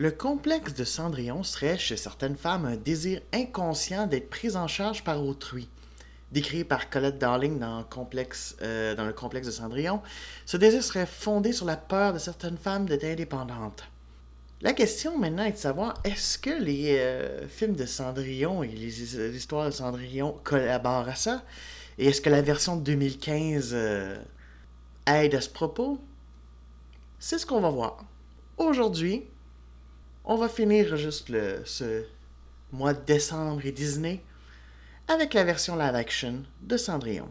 Le complexe de Cendrillon serait chez certaines femmes un désir inconscient d'être prise en charge par autrui. Décrit par Colette Darling dans, complexe, euh, dans le complexe de Cendrillon, ce désir serait fondé sur la peur de certaines femmes d'être indépendantes. La question maintenant est de savoir est-ce que les euh, films de Cendrillon et les, histoires de Cendrillon collaborent à ça? Et est-ce que la version de 2015 euh, aide à ce propos? C'est ce qu'on va voir. Aujourd'hui, on va finir juste ce mois de décembre et Disney avec la version live action de Cendrillon.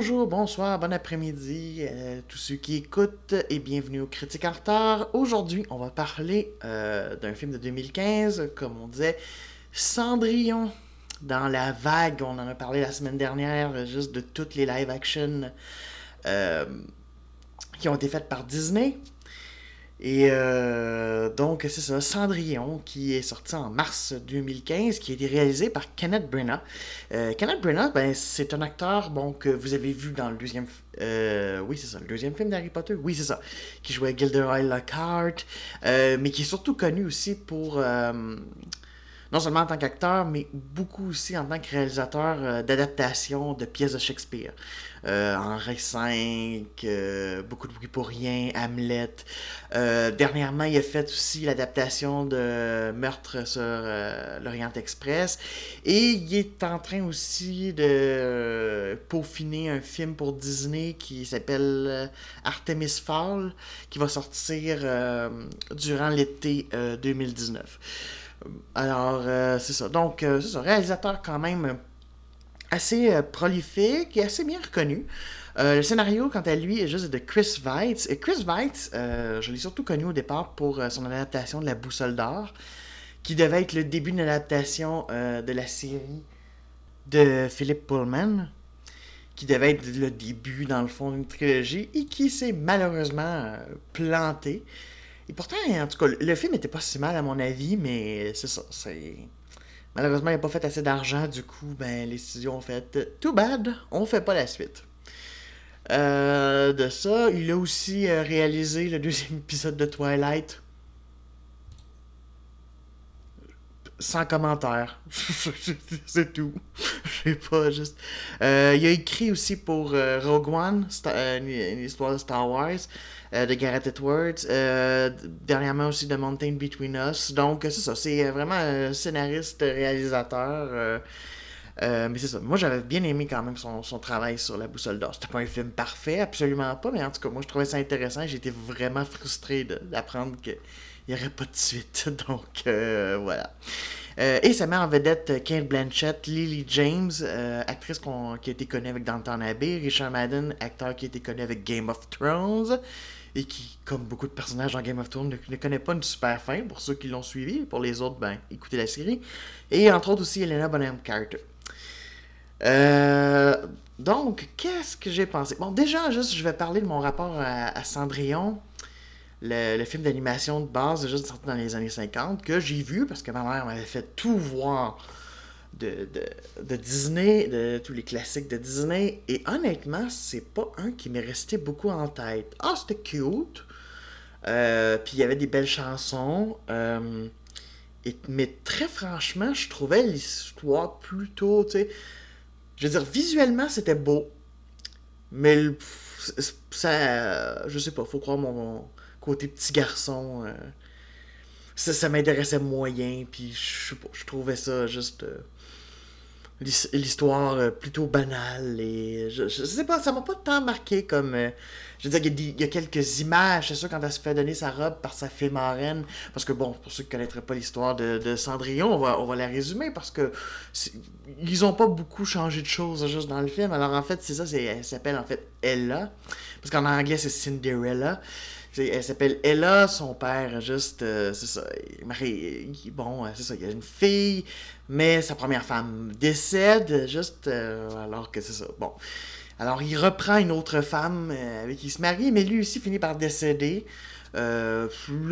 Bonjour, bonsoir, bon après-midi, euh, tous ceux qui écoutent et bienvenue au Critique en retard. Aujourd'hui, on va parler euh, d'un film de 2015, comme on disait, Cendrillon. Dans la vague, on en a parlé la semaine dernière, juste de toutes les live-action euh, qui ont été faites par Disney. Et euh, donc, c'est ça, Cendrillon, qui est sorti en mars 2015, qui a été réalisé par Kenneth Branagh. Euh, Kenneth Branagh, ben, c'est un acteur bon, que vous avez vu dans le deuxième... Euh, oui, c'est ça, le deuxième film d'Harry Potter. Oui, c'est ça. Qui jouait Gilderoy Lockhart, mais qui est surtout connu aussi pour non seulement en tant qu'acteur, mais beaucoup aussi en tant que réalisateur euh, d'adaptation de pièces de Shakespeare. Euh, Henri V, euh, Beaucoup de bruit pour rien, Hamlet. Euh, dernièrement, il a fait aussi l'adaptation de Meurtre sur l'Orient Express. Et il est en train aussi de peaufiner un film pour Disney qui s'appelle Artemis Fall, qui va sortir durant l'été 2019. Alors, euh, c'est ça. Donc, euh, c'est ça. Réalisateur quand même assez euh, prolifique et assez bien reconnu. le scénario, quant à lui, est juste de Chris Weitz. Et Chris Weitz, je l'ai surtout connu au départ pour son adaptation de La Boussole d'Or, qui devait être le début d'une adaptation de la série de Philip Pullman, qui devait être le début, dans le fond, d'une trilogie, et qui s'est malheureusement planté. Et pourtant, en tout cas, le film n'était pas si mal à mon avis, mais c'est ça. Malheureusement, il n'a pas fait assez d'argent, du coup, ben, les studios ont fait Too bad, on fait pas la suite. Euh, de ça, il a aussi euh, réalisé le deuxième épisode de Twilight. Sans commentaire. c'est tout. Je sais pas, juste. Euh, il a écrit aussi pour Rogue One, une, histoire de Star Wars. Euh, de Gareth Edwards. Euh, dernièrement aussi de Mountain Between Us. Donc, c'est ça. C'est vraiment un scénariste, réalisateur. Euh, mais c'est ça. Moi, j'avais bien aimé quand même son, son travail sur La Boussole d'Or. C'était pas un film parfait, absolument pas. Mais en tout cas, moi, je trouvais ça intéressant. J'étais vraiment frustré d'apprendre qu'il n'y aurait pas de suite. Donc, voilà. et ça met en vedette Kate Blanchett, Lily James, actrice qui a été connue avec Downton Abbey, Richard Madden, acteur qui a été connu avec Game of Thrones, et qui, comme beaucoup de personnages dans Game of Thrones, ne, connaît pas une super fin pour ceux qui l'ont suivi. Pour les autres, ben, écoutez la série. Et entre autres aussi Elena Bonham Carter. Euh, donc, qu'est-ce que j'ai pensé? Bon, déjà, juste, je vais parler de mon rapport à, Cendrillon, le, film d'animation de base, juste sorti dans les années 50, que j'ai vu parce que ma mère m'avait fait tout voir de, de, Disney, de tous les classiques de Disney. Et honnêtement, c'est pas un qui m'est resté beaucoup en tête. Ah, c'était cute. Euh, puis il y avait des belles chansons. Euh, mais très franchement, je trouvais l'histoire plutôt, tu sais. Je veux dire, visuellement, c'était beau. Mais ça. Je sais pas, faut croire mon, côté petit garçon. Euh, ça, ça m'intéressait moyen, puis je, je trouvais ça juste l'histoire euh, plutôt banale et je, je sais pas, ça m'a pas tant marqué comme euh, je veux dire, il y, a quelques images, c'est sûr, quand elle se fait donner sa robe par sa fée marraine. Parce que, bon, pour ceux qui ne connaîtraient pas l'histoire de, Cendrillon, on va, on va la résumer parce que ils ont pas beaucoup changé de choses juste dans le film. Alors, en fait, c'est ça, elle s'appelle en fait Ella. Parce qu'en anglais, c'est Cinderella. Elle s'appelle Ella, son père, juste, euh, c'est ça, Marie, bon, c'est ça, il y a une fille, mais sa première femme décède, juste, euh, alors que c'est ça, bon. Alors, il reprend une autre femme euh, avec qui il se marie, mais lui aussi finit par décéder. là,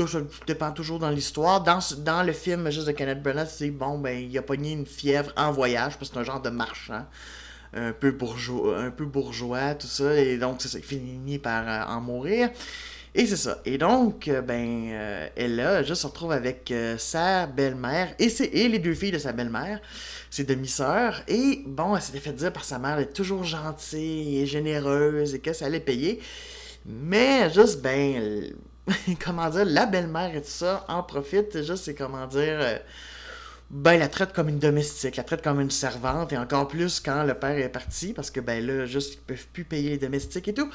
ça dépend toujours dans l'histoire. Dans, dans le film juste de Kenneth Branagh, c'est bon, ben, il a pogné une fièvre en voyage, parce que c'est un genre de marchand un peu bourgeois, un peu bourgeois, tout ça, et donc ça, il finit par en mourir. Et c'est ça. Et donc, euh, ben, euh, elle là, juste se retrouve avec euh, sa belle-mère et, et les deux filles de sa belle-mère, ses demi-sœurs. Et bon, elle s'était fait dire par sa mère d'être toujours gentille et généreuse et que ça allait payer. Mais juste, ben, comment dire, la belle-mère et tout ça en profite. Juste, c'est comment dire. ben, la traite comme une domestique, la traite comme une servante, et encore plus quand le père est parti, parce que, ben là, juste, ils peuvent plus payer les domestiques et tout.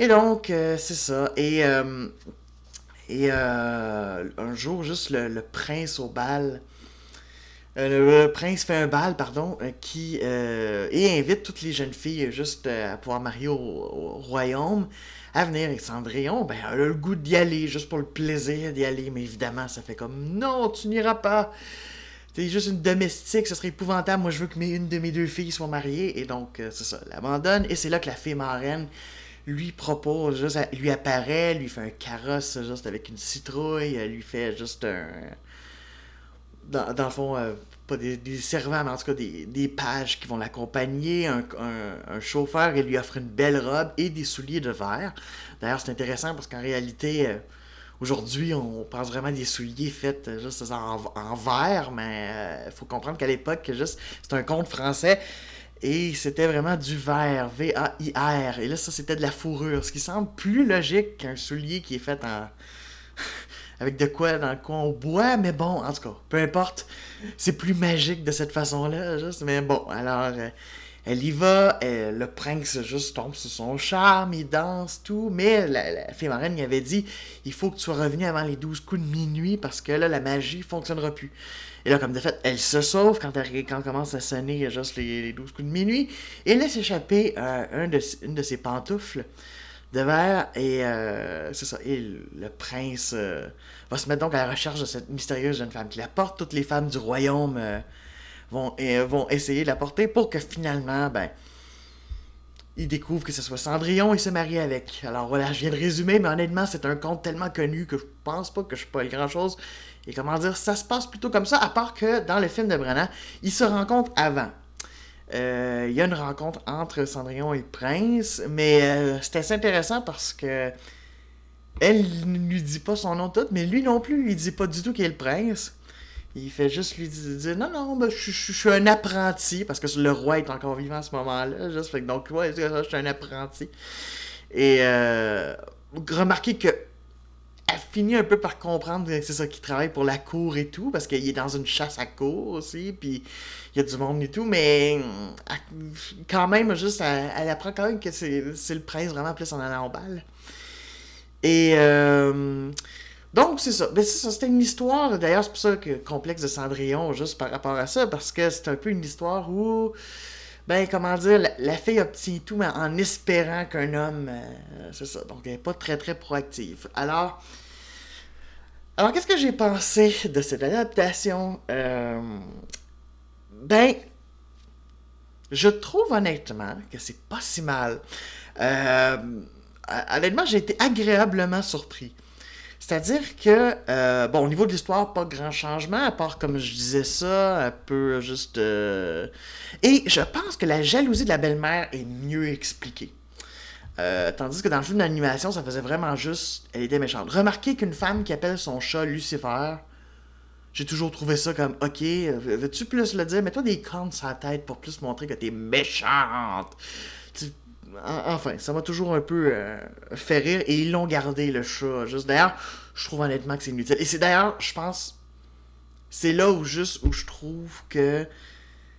Et donc, euh, c'est ça. Et, euh, et euh, un jour, juste le, prince au bal. le prince fait un bal, pardon, qui et invite toutes les jeunes filles juste à pouvoir marier au, royaume à venir avec Cendrillon. Ben, elle a le goût d'y aller, juste pour le plaisir d'y aller. Mais évidemment, ça fait comme non, tu n'iras pas. T'es juste une domestique, ce serait épouvantable. Moi, je veux que mes, une de mes deux filles soit mariée. Et donc, c'est ça, l'abandonne. Et c'est là que la fée marraine lui propose, juste, lui apparaît, lui fait un carrosse juste avec une citrouille, lui fait juste un. Dans, dans le fond, euh, pas des, des, servants, mais en tout cas des, pages qui vont l'accompagner, un, chauffeur, et lui offre une belle robe et des souliers de verre. D'ailleurs, c'est intéressant parce qu'en réalité. Euh, aujourd'hui, on pense vraiment des souliers faits euh, juste en, en verre, mais il faut comprendre qu'à l'époque, juste c'est un conte français. Et c'était vraiment du verre, V-A-I-R. Et là, ça, c'était de la fourrure. Ce qui semble plus logique qu'un soulier qui est fait en. avec de quoi dans le coin au bois, mais bon, en tout cas, peu importe. C'est plus magique de cette façon-là, juste. Mais bon, alors. Euh, elle y va, le prince juste tombe sur son charme, il danse, tout, mais la, la fée marraine il avait dit il faut que tu sois revenu avant les 12 coups de minuit parce que là, la magie fonctionnera plus. Et là, comme de fait, elle se sauve quand, elle, quand commence à sonner juste les, les 12 coups de minuit et laisse échapper euh, une de ses pantoufles de verre et euh, c'est ça. Le prince euh, va se mettre donc à la recherche de cette mystérieuse jeune femme qui la porte. Toutes les femmes du royaume vont, vont essayer de la porter pour que finalement, ben, il découvre que ce soit Cendrillon et se marie avec. Alors voilà, je viens de résumer, mais honnêtement, c'est un conte tellement connu que je pense pas que je spoil grand chose. Et comment dire, ça se passe plutôt comme ça, à part que dans le film de Brennan, ils se rencontrent avant. Euh, il y a une rencontre entre Cendrillon et le prince, mais euh, c'est assez intéressant parce que elle ne lui dit pas son nom tout, mais lui non plus, il dit pas du tout qu'il est le prince. Il fait juste lui dire Non, non, ben, je, suis un apprenti, parce que le roi est encore vivant à ce moment-là. Juste, fait, donc, ouais, je suis un apprenti. Et euh, remarquez que elle finit un peu par comprendre que c'est ça qui travaille pour la cour et tout, parce qu'il est dans une chasse à cour aussi, puis il y a du monde et tout, mais quand même, juste, elle, apprend quand même que c'est le prince vraiment plus en allant au bal. Et euh, donc, c'est ça. Ben, ça, c'était une histoire, d'ailleurs, c'est pour ça que complexe de Cendrillon, juste par rapport à ça, parce que c'est un peu une histoire où, ben, comment dire, la, fille obtient tout, mais en espérant qu'un homme, euh, c'est ça, donc elle n'est pas très, très proactive. Alors, alors qu'est-ce que j'ai pensé de cette adaptation? Euh, ben, je trouve honnêtement que c'est pas si mal. Euh, honnêtement, j'ai été agréablement surpris. C'est-à-dire que, euh, bon, au niveau de l'histoire, pas grand changement, à part, comme je disais ça, un peu juste... Euh, et je pense que la jalousie de la belle-mère est mieux expliquée. Euh, tandis que dans le film d'animation, ça faisait vraiment juste... Elle était méchante. Remarquez qu'une femme qui appelle son chat Lucifer, j'ai toujours trouvé ça comme, ok, veux-tu plus le dire? Mets-toi des cornes sur la tête pour plus montrer que t'es méchante. Enfin, ça m'a toujours un peu euh, fait rire et ils l'ont gardé le chat. Juste d'ailleurs, je trouve honnêtement que c'est inutile. Et c'est d'ailleurs, je pense, c'est là où juste où je trouve que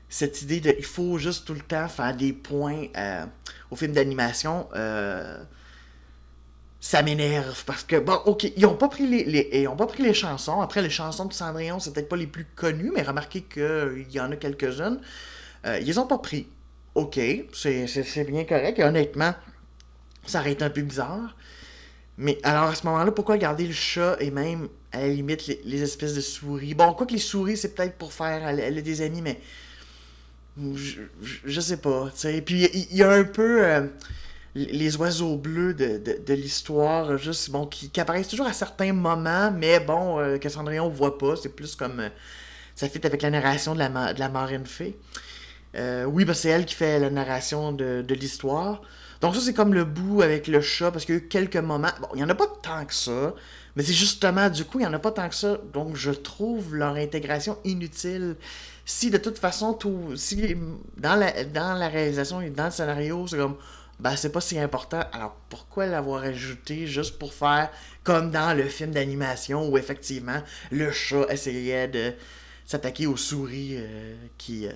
cette idée de il faut juste tout le temps faire des points euh, au film d'animation, euh, ça m'énerve parce que bon, ok, ils ont pas pris les, ils ont pas pris les chansons. Après les chansons de Cendrillon, c'est peut-être pas les plus connues, mais remarquez qu'il y en a quelques-unes. Ils ont pas pris. Ok, c'est bien correct. Et honnêtement, ça aurait été un peu bizarre. Mais alors à ce moment-là, pourquoi garder le chat et même à la limite les, espèces de souris? Bon, quoi que les souris, c'est peut-être pour faire elle, a des amis, mais je, je, sais pas. Et Puis il y, a un peu euh, les oiseaux bleus de, de, l'histoire, juste bon, qui, apparaissent toujours à certains moments, mais bon, euh, Cendrillon voit pas. C'est plus comme. Euh, ça fit avec la narration de la, de la marine fée. Oui, bah c'est elle qui fait la narration de, de l'histoire. Donc ça, c'est comme le bout avec le chat, parce qu'il y a eu quelques moments. Bon, il n'y en a pas tant que ça, mais c'est justement, du coup, il n'y en a pas tant que ça. Donc je trouve leur intégration inutile. Si de toute façon, tout, si dans la, dans la réalisation et dans le scénario, c'est comme, ben c'est pas si important, alors pourquoi l'avoir ajouté juste pour faire comme dans le film d'animation où effectivement le chat essayait de s'attaquer aux souris euh, qui, euh,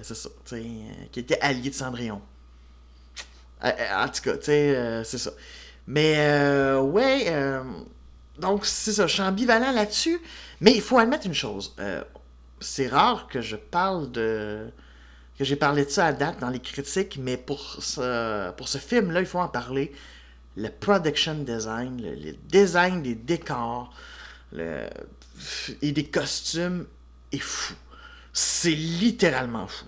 euh, qui étaient alliés de Cendrillon. Euh, en tout cas, c'est ça. Mais, ouais, donc c'est ça, je suis ambivalent là-dessus. Mais il faut admettre une chose. c'est rare que je parle de que j'ai parlé de ça à date dans les critiques, mais pour ce, pour ce film-là, il faut en parler. Le production design, le, design des décors le, et des costumes est fou. C'est littéralement fou.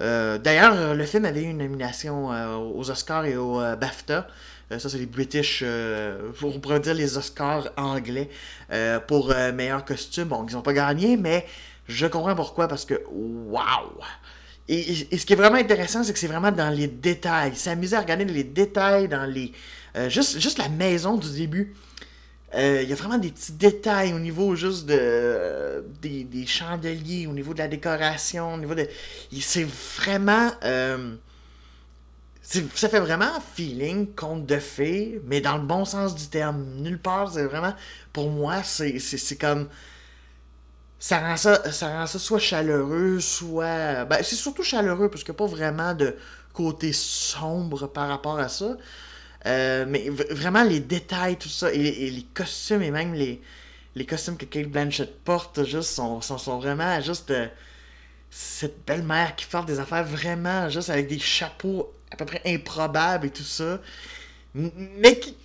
Euh, d'ailleurs, le film avait eu une nomination euh, aux Oscars et au euh, BAFTA. ça, c'est les British, pourrait dire les Oscars anglais pour meilleur costume. Bon, ils n'ont pas gagné, mais je comprends pourquoi, parce que waouh! Et, et, ce qui est vraiment intéressant, c'est que c'est vraiment dans les détails. S'amuser à regarder les détails, dans les. juste, juste la maison du début. Euh, il y a vraiment des petits détails au niveau juste de des, chandeliers, au niveau de la décoration, au niveau de. C'est vraiment. Euh, ça fait vraiment feeling conte de fées, mais dans le bon sens du terme. Nulle part, c'est vraiment. Pour moi, c'est comme. Ça rend ça, ça rend ça soit chaleureux, soit. Ben, c'est surtout chaleureux, parce qu'il n'y a pas vraiment de côté sombre par rapport à ça. Euh, mais vraiment, les détails, tout ça, et, les costumes, et même les, les costumes que Kate Blanchett porte, juste, sont, sont, vraiment juste. Euh, cette belle-mère qui porte des affaires vraiment juste avec des chapeaux à peu près improbables et tout ça. Mais qui,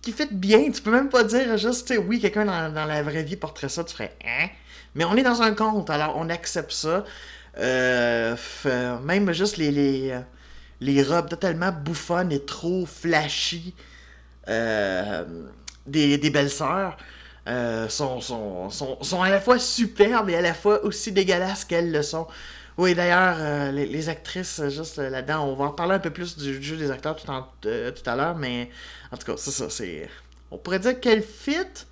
qui, fait bien. Tu peux même pas dire juste, oui, quelqu'un dans, dans, la vraie vie porterait ça, tu ferais hein? Mais on est dans un conte, alors on accepte ça. Euh, même juste les, les robes totalement bouffonnes et trop flashy euh, des, des belles-sœurs euh, sont, sont, sont, à la fois superbes et à la fois aussi dégueulasses qu'elles le sont. Oui, d'ailleurs, euh, les, actrices, juste là-dedans, on va en parler un peu plus du jeu des acteurs tout, tout à l'heure, mais en tout cas, c'est ça. c'est On pourrait dire qu'elle fit,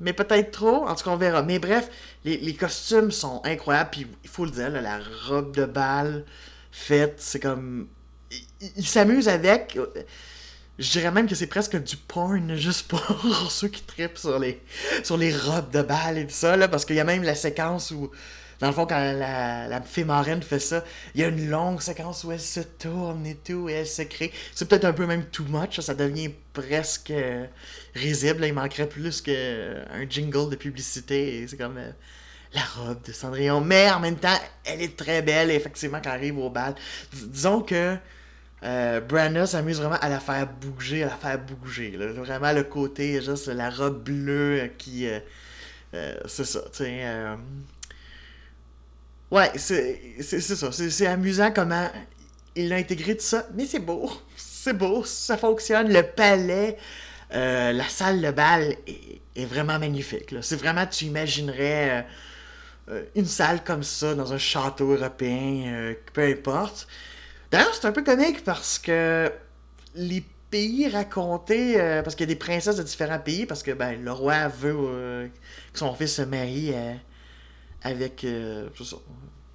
mais peut-être trop. En tout cas, on verra. Mais bref, les, costumes sont incroyables, puis il faut le dire, la robe de bal faite, c'est comme il, s'amuse avec. Je dirais même que c'est presque du porn, juste pour ceux qui tripent sur les, sur les robes de bal et tout ça, là, parce qu'il y a même la séquence où, dans le fond, quand la, la fée fait ça, il y a une longue séquence où elle se tourne et tout, et elle se crée. C'est peut-être un peu même too much, ça devient presque euh, risible, il manquerait plus qu'un jingle de publicité, c'est comme... Euh, la robe de Cendrillon, mais en même temps, elle est très belle, effectivement, quand elle arrive au bal. disons que euh, s'amuse vraiment à la faire bouger, à la faire bouger. Vraiment le côté, juste la robe bleue qui. Euh, euh, c'est ça, tu sais. Euh, ouais, c'est ça. C'est amusant comment il a intégré tout ça, mais c'est beau. C'est beau, ça fonctionne. Le palais, la salle de bal est, vraiment magnifique. C'est vraiment, tu imaginerais une salle comme ça dans un château européen, peu importe. D'ailleurs, c'est un peu comique parce que les pays racontés, euh, parce qu'il y a des princesses de différents pays, parce que ben, le roi veut euh, que son fils se marie euh, avec.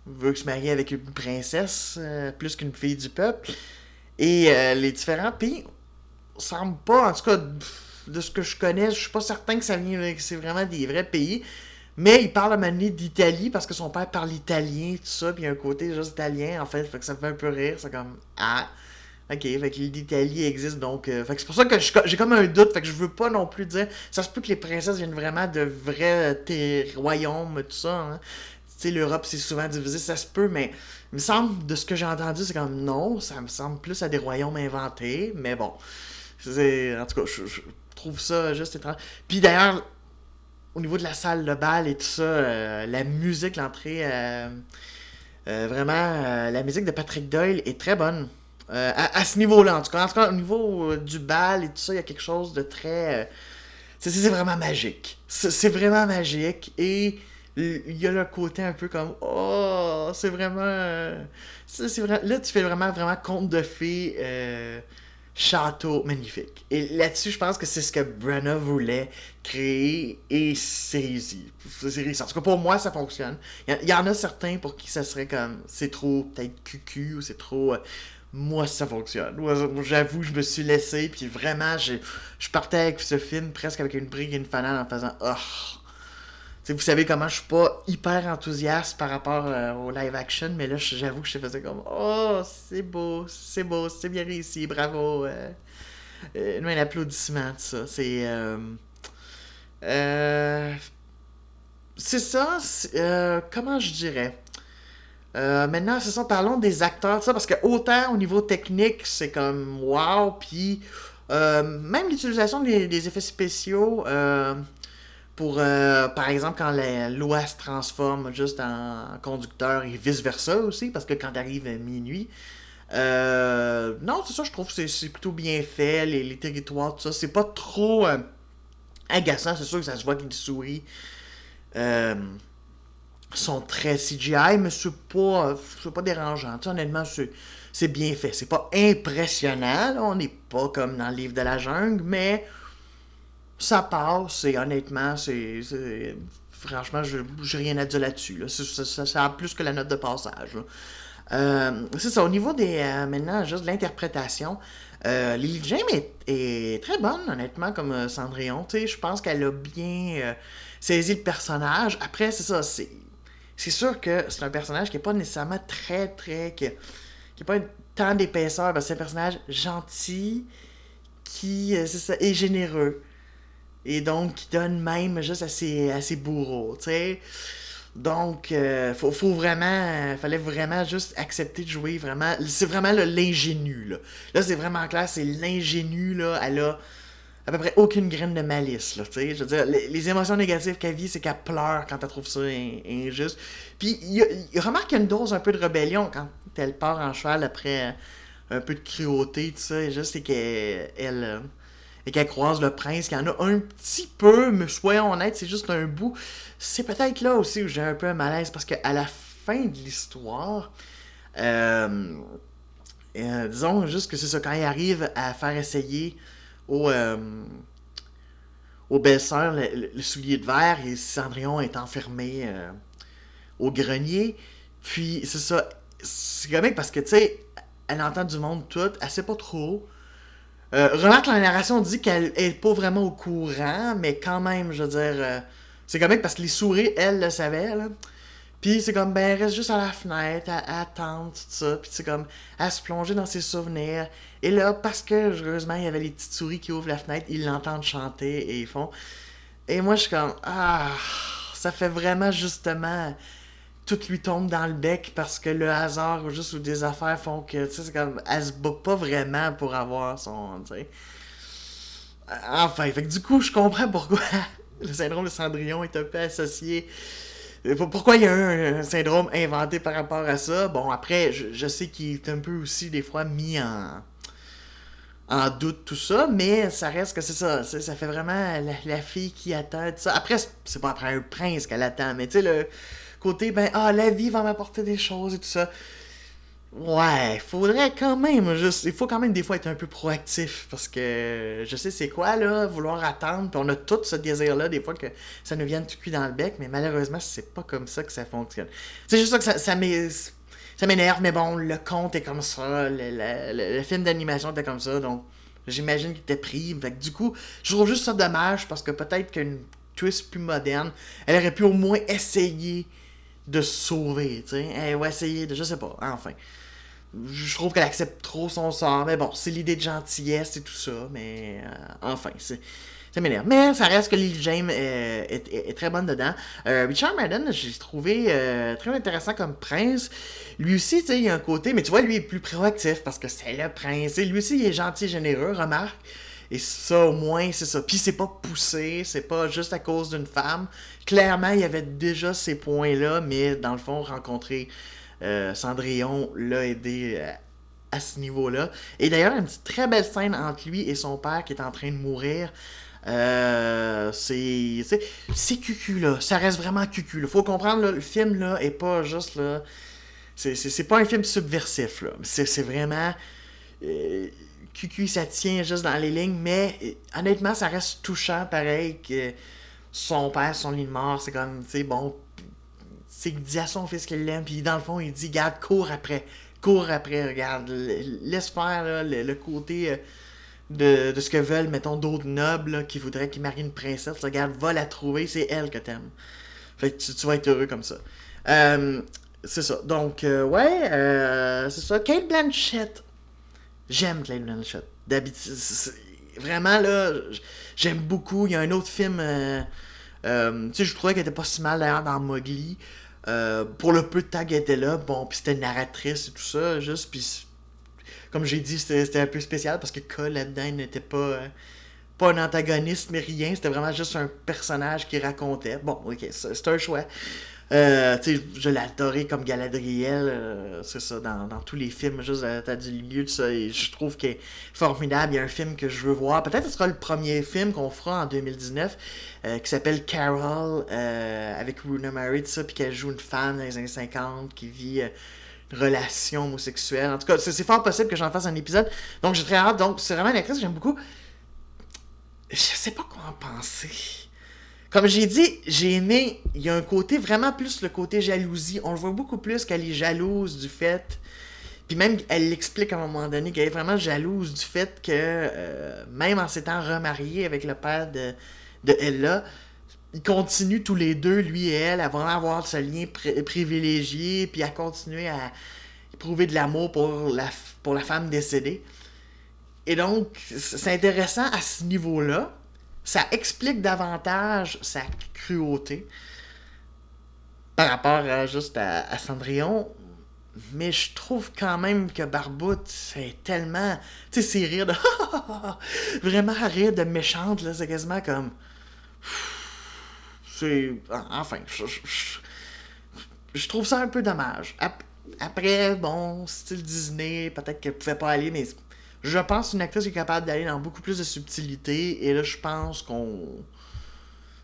veut se marie avec une princesse plus qu'une fille du peuple. Et les différents pays semblent pas, en tout cas, de ce que je connais, je suis pas certain que ça vient, que c'est vraiment des vrais pays. Mais il parle à donné d'Italie parce que son père parle italien, tout ça, puis il y a un côté juste italien, en fait, fait que ça me fait un peu rire, c'est comme, ah, ok, fait que l'Italie existe, donc, euh, fait que c'est pour ça que j'ai comme un doute, fait que je veux pas non plus dire, ça se peut que les princesses viennent vraiment de vrais euh, royaumes, tout ça, hein. Tu sais, l'Europe, c'est souvent divisé, ça se peut, mais il me semble, de ce que j'ai entendu, c'est comme, non, ça me semble plus à des royaumes inventés, mais bon, en tout cas, je, je trouve ça juste étrange. Puis d'ailleurs, au niveau de la salle de bal et tout ça, euh, la musique, l'entrée, euh, euh, vraiment, la musique de Patrick Doyle est très bonne. À, ce niveau-là, en tout cas. En tout cas, au niveau du bal et tout ça, il y a quelque chose de très. c'est vraiment magique. C'est vraiment magique. Et il y a le côté un peu comme. Oh, c'est vraiment. c'est vrai. Là, tu fais vraiment, vraiment conte de fées. Château magnifique. Et là-dessus, je pense que c'est ce que Brenna voulait créer et c'est réussi. C'est. En tout cas, pour moi, ça fonctionne. Il y, en a certains pour qui ça serait comme c'est trop peut-être cucu ou c'est trop. euh, moi, ça fonctionne. J'avoue, je me suis laissé, puis vraiment, je partais avec ce film presque avec une brigue et une fanale en faisant Oh! Tu sais, vous savez comment je suis pas hyper enthousiaste par rapport euh, au live action, mais là, j'avoue que je faisais comme Oh, c'est beau, c'est beau, c'est bien réussi, bravo. Euh, euh, un applaudissement, tout ça. C'est. euh, euh, c'est ça. comment je dirais? Maintenant, c'est ça, parlons des acteurs, ça, parce que autant au niveau technique, c'est comme wow, puis même l'utilisation des effets spéciaux. Euh, pour, euh, par exemple, quand la se transforme juste en conducteur et vice-versa aussi, parce que quand arrive à minuit. euh, non, c'est ça, je trouve que c'est- plutôt bien fait, les, territoires, tout ça. C'est pas trop euh, agaçant, c'est sûr que ça se voit que les souris euh, sont très CGI, mais c'est pas, pas dérangeant. Honnêtement, c'est bien fait. C'est pas impressionnant, on n'est pas comme dans le livre de la jungle, mais ça passe et honnêtement, c'est. Franchement, je j'ai rien à dire là-dessus. Ça, ça- a plus que la note de passage. Euh, c'est ça, au niveau des. euh, maintenant, juste de l'interprétation, euh, Lily James est, très bonne, honnêtement, comme euh, Cendrillon. Je pense qu'elle a bien saisi le personnage. Après, c'est ça, c'est. C'est sûr que c'est un personnage qui est pas nécessairement très, très. qui, qui est pas tant d'épaisseur. c'est un personnage gentil qui, c'est ça, est généreux. Et donc, qui donne même juste à ses, à ses bourreaux, tu sais. Donc, euh, faut, faut vraiment, euh, fallait vraiment juste accepter de jouer vraiment. C'est vraiment l'ingénu, là. Là, c'est vraiment clair, c'est l'ingénu, là. Elle a à peu près aucune graine de malice, là, tu sais. Je veux dire, les, émotions négatives qu'elle vit, c'est qu'elle pleure quand elle trouve ça in- injuste. Puis, il remarque qu'il y a une dose un peu de rébellion quand elle part en cheval après un peu de cruauté, ça. Et juste, c'est qu'elle. elle, euh, et qu'elle croise le prince, qu'il y en a un petit peu, mais soyons honnêtes, c'est juste un bout. C'est peut-être là aussi où j'ai un peu un malaise, parce qu'à la fin de l'histoire, euh, euh, disons juste que c'est ça, quand il arrive à faire essayer au, euh, aux le soulier de verre, et Cendrillon est enfermé euh, au grenier, puis c'est ça, c'est comique parce que, tu sais, elle entend du monde tout, elle sait pas trop, euh, remarque la narration dit qu'elle est pas vraiment au courant, mais quand même, je veux dire, euh, c'est comique parce que les souris, elle le savait, là. Puis c'est comme, ben, elle reste juste à la fenêtre, à, à attendre, tout ça. Puis c'est comme, à se plonger dans ses souvenirs. Et là, parce que, heureusement, il y avait les petites souris qui ouvrent la fenêtre, ils l'entendent chanter et ils font. Et moi, je suis comme, ah, ça fait vraiment justement. Tout lui tombe dans le bec parce que le hasard ou juste des affaires font que, tu sais, c'est comme, elle se bat pas vraiment pour avoir son, tu sais. Enfin, fait que du coup, je comprends pourquoi le syndrome de Cendrillon est un peu associé. Euh, pour- Pourquoi il y a un, syndrome inventé par rapport à ça? Bon, après, je, sais qu'il est un peu aussi des fois mis en, en doute tout ça, mais ça reste que c'est ça. Ça fait vraiment la, fille qui attend ça. Après, c'est pas après un prince qu'elle attend, mais tu sais, le côté, ben, ah, la vie va m'apporter des choses et tout ça. Ouais, faudrait quand même juste. Il faut quand même des fois être un peu proactif parce que je sais c'est quoi là, vouloir attendre, puis on a tout ce désir-là, des fois que ça nous vienne tout cuit dans le bec, mais malheureusement, c'est pas comme ça que ça fonctionne. C'est juste ça que ça, ça m'é- ça m'énerve, mais bon, le conte est comme ça, le, le- le- le film d'animation était comme ça, donc j'imagine qu'il était pris. Fait que du coup, je trouve juste ça dommage parce que peut-être qu'une twist plus moderne. Elle aurait pu au moins essayer de se sauver, tu sais. Elle va essayer de, je sais pas, enfin. Je trouve qu'elle accepte trop son sort, mais bon, c'est l'idée de gentillesse et tout ça, mais euh, enfin, c'est ça m'énerve. Mais ça reste que Lily James euh, est, très bonne dedans. Euh, Richard Madden, j'ai trouvé très intéressant comme prince. Lui aussi, tu sais, il a un côté, mais tu vois, lui est plus proactif parce que c'est le prince. Et lui aussi, il est gentil généreux, remarque. Et ça, au moins, c'est ça. Puis c'est pas poussé, c'est pas juste à cause d'une femme. Clairement, il y avait déjà ces points-là, mais dans le fond, rencontrer Cendrillon l'a aidé à ce niveau-là. Et d'ailleurs, une très belle scène entre lui et son père qui est en train de mourir. Euh, c'est c'est cucu là ça reste vraiment cucu là. faut comprendre le film là est pas juste là c'est pas un film subversif là c'est vraiment euh, cucu ça tient juste dans les lignes mais euh, honnêtement ça reste touchant pareil que son père son lit de mort c'est comme tu sais bon c'est qu'il dit à son fils qu'il l'aime puis dans le fond il dit garde cours après cours après regarde laisse faire là, le, côté de, ce que veulent, mettons, d'autres nobles qui voudraient qu'ils marient une princesse. Regarde, va la trouver, c'est elle que t'aimes. Fait que tu, vas être heureux comme ça. Euh, c'est ça. Donc, euh, ouais, euh, c'est ça. Kate Blanchett. J'aime Kate Blanchett. D'habitude, vraiment, là, j'aime beaucoup. Il y a un autre film, tu sais, je trouvais qu'elle était pas si mal d'ailleurs dans Mowgli. pour le peu de temps qu'elle était là, bon, puis c'était une narratrice et tout ça, juste, puis comme j'ai dit, c'était un peu spécial parce que Cole là-dedans n'était pas, euh, pas un antagoniste, mais rien. C'était vraiment juste un personnage qui racontait. Bon, ok, c'est un choix. Euh, je adoré comme Galadriel, euh, c'est ça, dans, tous les films, juste t'as du lieu de ça, et je trouve qu'il est formidable. Il y a un film que je veux voir, peut-être ce sera le premier film qu'on fera en 2019, qui s'appelle Carol, avec Runa Mary, ça, puis qu'elle joue une femme dans les années 50 qui vit relation homosexuelle. En tout cas, c'est fort possible que j'en fasse un épisode. Donc, j'ai très hâte. Donc, c'est vraiment une actrice que j'aime beaucoup. Je sais pas quoi en penser. Comme j'ai dit, j'ai aimé. Il y a un côté vraiment plus le côté jalousie. On le voit beaucoup plus qu'elle est jalouse du fait. Puis même, elle l'explique à un moment donné qu'elle est vraiment jalouse du fait que, euh, même en s'étant remariée avec le père de, de Ella, ils continuent tous les deux, lui et elle, à vraiment avoir ce lien privilégié, puis à continuer à éprouver de l'amour pour la, pour la femme décédée. Et donc, c'est intéressant à ce niveau-là. Ça explique davantage sa cruauté par rapport à, juste à, Cendrillon. Mais je trouve quand même que Barbout, c'est tellement. Tu sais, c'est rire de. Vraiment rire de méchante, là. C'est quasiment comme. Enfin, je, trouve ça un peu dommage. Après, bon, style Disney, peut-être qu'elle pouvait pas aller, mais je pense une actrice est capable d'aller dans beaucoup plus de subtilité. Et là, je pense qu'on.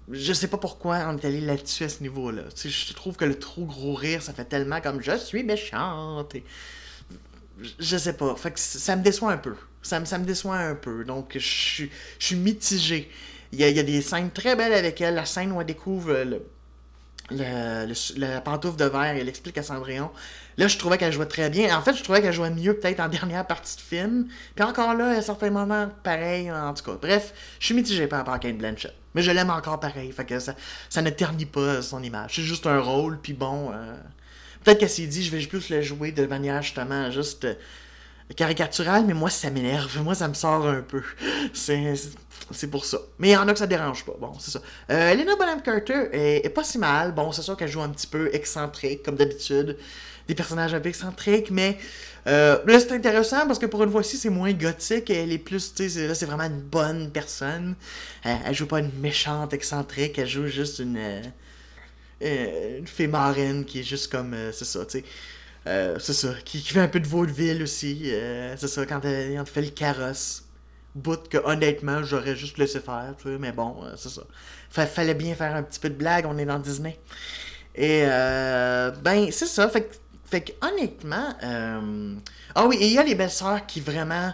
Je sais pas pourquoi on est allé là-dessus à ce niveau-là. Je trouve que le trop gros rire, ça fait tellement comme je suis méchante. Je sais pas. Fait que ça me déçoit un peu. Ça me, ça me déçoit un peu. Donc, je suis, je suis mitigé. Il y, a, des scènes très belles avec elle. La scène où elle découvre le, la pantoufle de verre et elle explique à Cendrillon. Là, je trouvais qu'elle jouait très bien. En fait, je trouvais qu'elle jouait mieux peut-être en dernière partie de film. Puis encore là, à certains moments, pareil, en tout cas. Bref, je suis mitigé par rapport à Kate Blanchett. Mais je l'aime encore pareil. Fait que ça, ça ne ternit pas son image. C'est juste un rôle, puis bon. Euh, peut-être qu'elle s'est dit, je vais plus le jouer de manière justement juste euh, caricaturale, mais moi, ça m'énerve. Moi, ça me sort un peu. C'est pour ça. Mais il y en a que ça dérange pas. Bon, c'est ça. Euh, Elena Bonham Carter est, pas si mal. Bon, c'est sûr qu'elle joue un petit peu excentrique, comme d'habitude. Des personnages un peu excentriques, mais euh, là, c'est intéressant parce que pour une fois-ci, c'est moins gothique. Elle est plus, tu sais, là, c'est vraiment une bonne personne. Elle, joue pas une méchante excentrique, elle joue juste une, euh, une fée marraine qui est juste comme, euh, c'est ça, tu sais. Euh, c'est ça, qui, fait un peu de vaudeville aussi. c'est ça, quand elle, fait le carrosse bout que honnêtement j'aurais juste laissé faire, tu sais, mais bon, euh, c'est ça. fallait bien faire un petit peu de blague, on est dans Disney. Et euh, ben, c'est ça. Fait, fait que honnêtement. Euh, ah oui, il y a les belles-sœurs qui vraiment.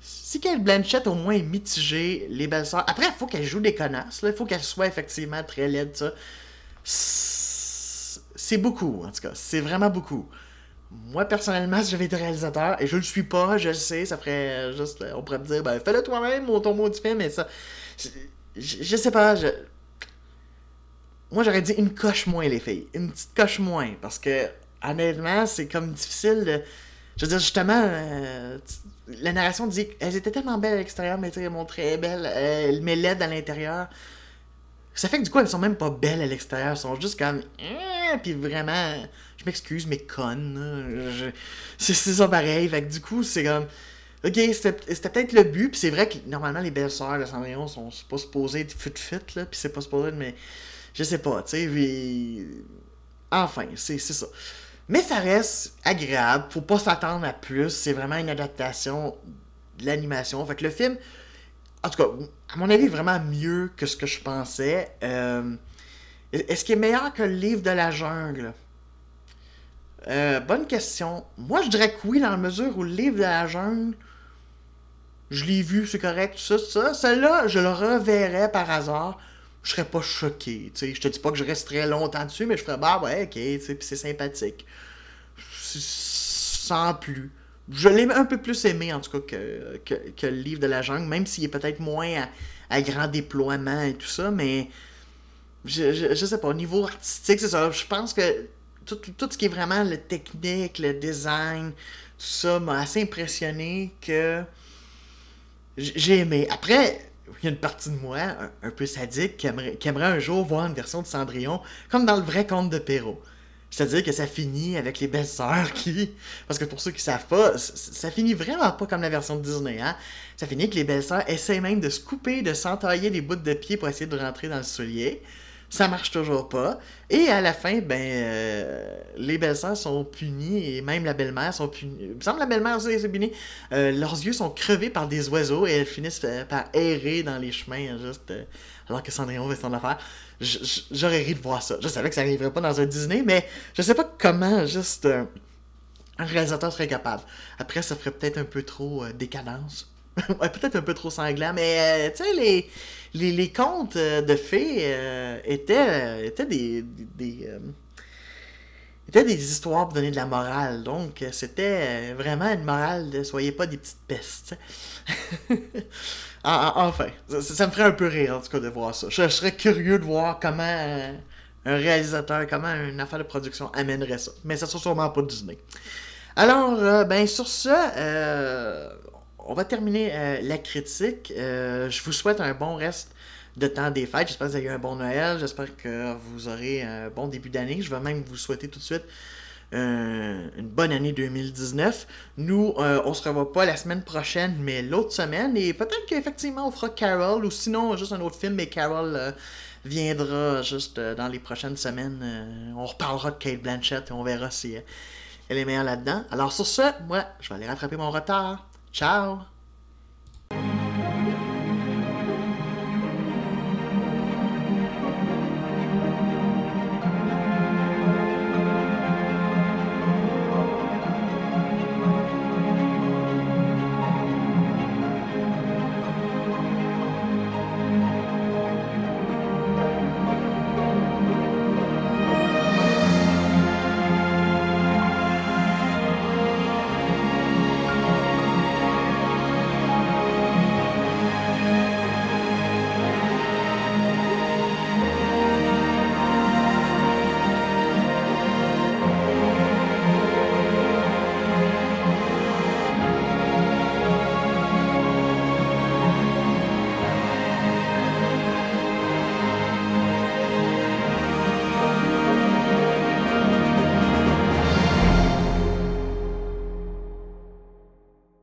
Si Kate Blanchett au moins est mitigée, les belles-sœurs. Après, il faut qu'elle joue des connasses, il faut qu'elle soit effectivement très laide, ça. C'est beaucoup, en tout cas. C'est vraiment beaucoup. Moi, personnellement, si j'avais été réalisateur, et je le suis pas, je le sais, ça ferait juste. On pourrait me dire, ben, fais-le toi-même, ton mot du film, mais ça. Je, je, sais pas, je. moi j'aurais dit une coche moins, les filles. Une petite coche moins. Parce que, honnêtement, c'est comme difficile de. Je veux dire, justement, euh, la narration dit qu'elles étaient tellement belles à l'extérieur, mais elles montraient belles, euh, mais laides à l'intérieur. Ça fait que du coup, elles sont même pas belles à l'extérieur, elles sont juste comme. Eh, puis vraiment, je m'excuse, mais connes. C'est ça pareil. Fait que du coup, c'est comme. Ok, c'était peut-être le but, puis c'est vrai que normalement les belles sœurs de Cendrillon sont pas supposées être fit-fit, là, puis c'est pas supposé, mais je sais pas, tu sais, enfin, c'est ça. Mais ça reste agréable, faut pas s'attendre à plus, c'est vraiment une adaptation de l'animation. Fait que le film, en tout cas, à mon avis, vraiment mieux que ce que je pensais. Euh, est-ce qu'il est meilleur que le livre de la jungle? Euh, bonne question. Moi, je dirais que oui, dans la mesure où le livre de la jungle, je l'ai vu, c'est correct, tout ça, tout ça. Celle-là, je le reverrais par hasard. Je serais pas choqué. sais. Je te dis pas que je resterais longtemps dessus, mais je ferais bah ouais, ok, puis c'est sympathique. Sans plus. Je l'ai un peu plus aimé, en tout cas, que, que, le livre de la jungle, même s'il est peut-être moins à, grand déploiement et tout ça, mais je, je, sais pas, au niveau artistique, c'est ça. Je pense que tout, tout, ce qui est vraiment le technique, le design, tout ça m'a assez impressionné que j'ai aimé. Après, il y a une partie de moi, un, peu sadique, qui aimerait, un jour voir une version de Cendrillon, comme dans le vrai conte de Perrault. C'est-à-dire que ça finit avec les belles-sœurs qui. Parce que pour ceux qui savent pas, ça finit vraiment pas comme la version de Disney, hein. Ça finit que les belles-sœurs essaient même de se couper, de s'entailler des bouts de pied pour essayer de rentrer dans le soulier ça marche toujours pas. Et à la fin, ben, euh, les belles-sœurs sont punies et même la belle-mère sont punies. Il me semble que la belle-mère aussi est punie. Euh, leurs yeux sont crevés par des oiseaux et elles finissent par errer dans les chemins, juste euh, alors que Cendrillon fait son affaire. J'aurais ri de voir ça. Je savais que ça n'arriverait pas dans un Disney, mais je sais pas comment juste un réalisateur serait capable. Après, ça ferait peut-être un peu trop décadence. ouais, peut-être un peu trop sanglant, mais tu sais, les les, contes euh, de fées euh, étaient, étaient des, euh, étaient des histoires pour donner de la morale. Donc, c'était vraiment une morale de soyez pas des petites pestes. enfin, ça, me ferait un peu rire en tout cas de voir ça. Je, serais curieux de voir comment un réalisateur, comment une affaire de production amènerait ça. Mais ça sera sûrement pas Disney. Alors, ben sur ce, on va terminer euh, la critique. Euh, je vous souhaite un bon reste de temps des fêtes. J'espère que vous avez eu un bon Noël. J'espère que vous aurez un bon début d'année. Je vais même vous souhaiter tout de suite euh, une bonne année 2019. Nous, on se revoit pas la semaine prochaine, mais l'autre semaine. Et peut-être qu'effectivement, on fera Carol ou sinon juste un autre film, mais Carol viendra juste dans les prochaines semaines. on reparlera de Kate Blanchett et on verra si elle est meilleure là-dedans. Alors sur ce, moi, je vais aller rattraper mon retard. Tchau!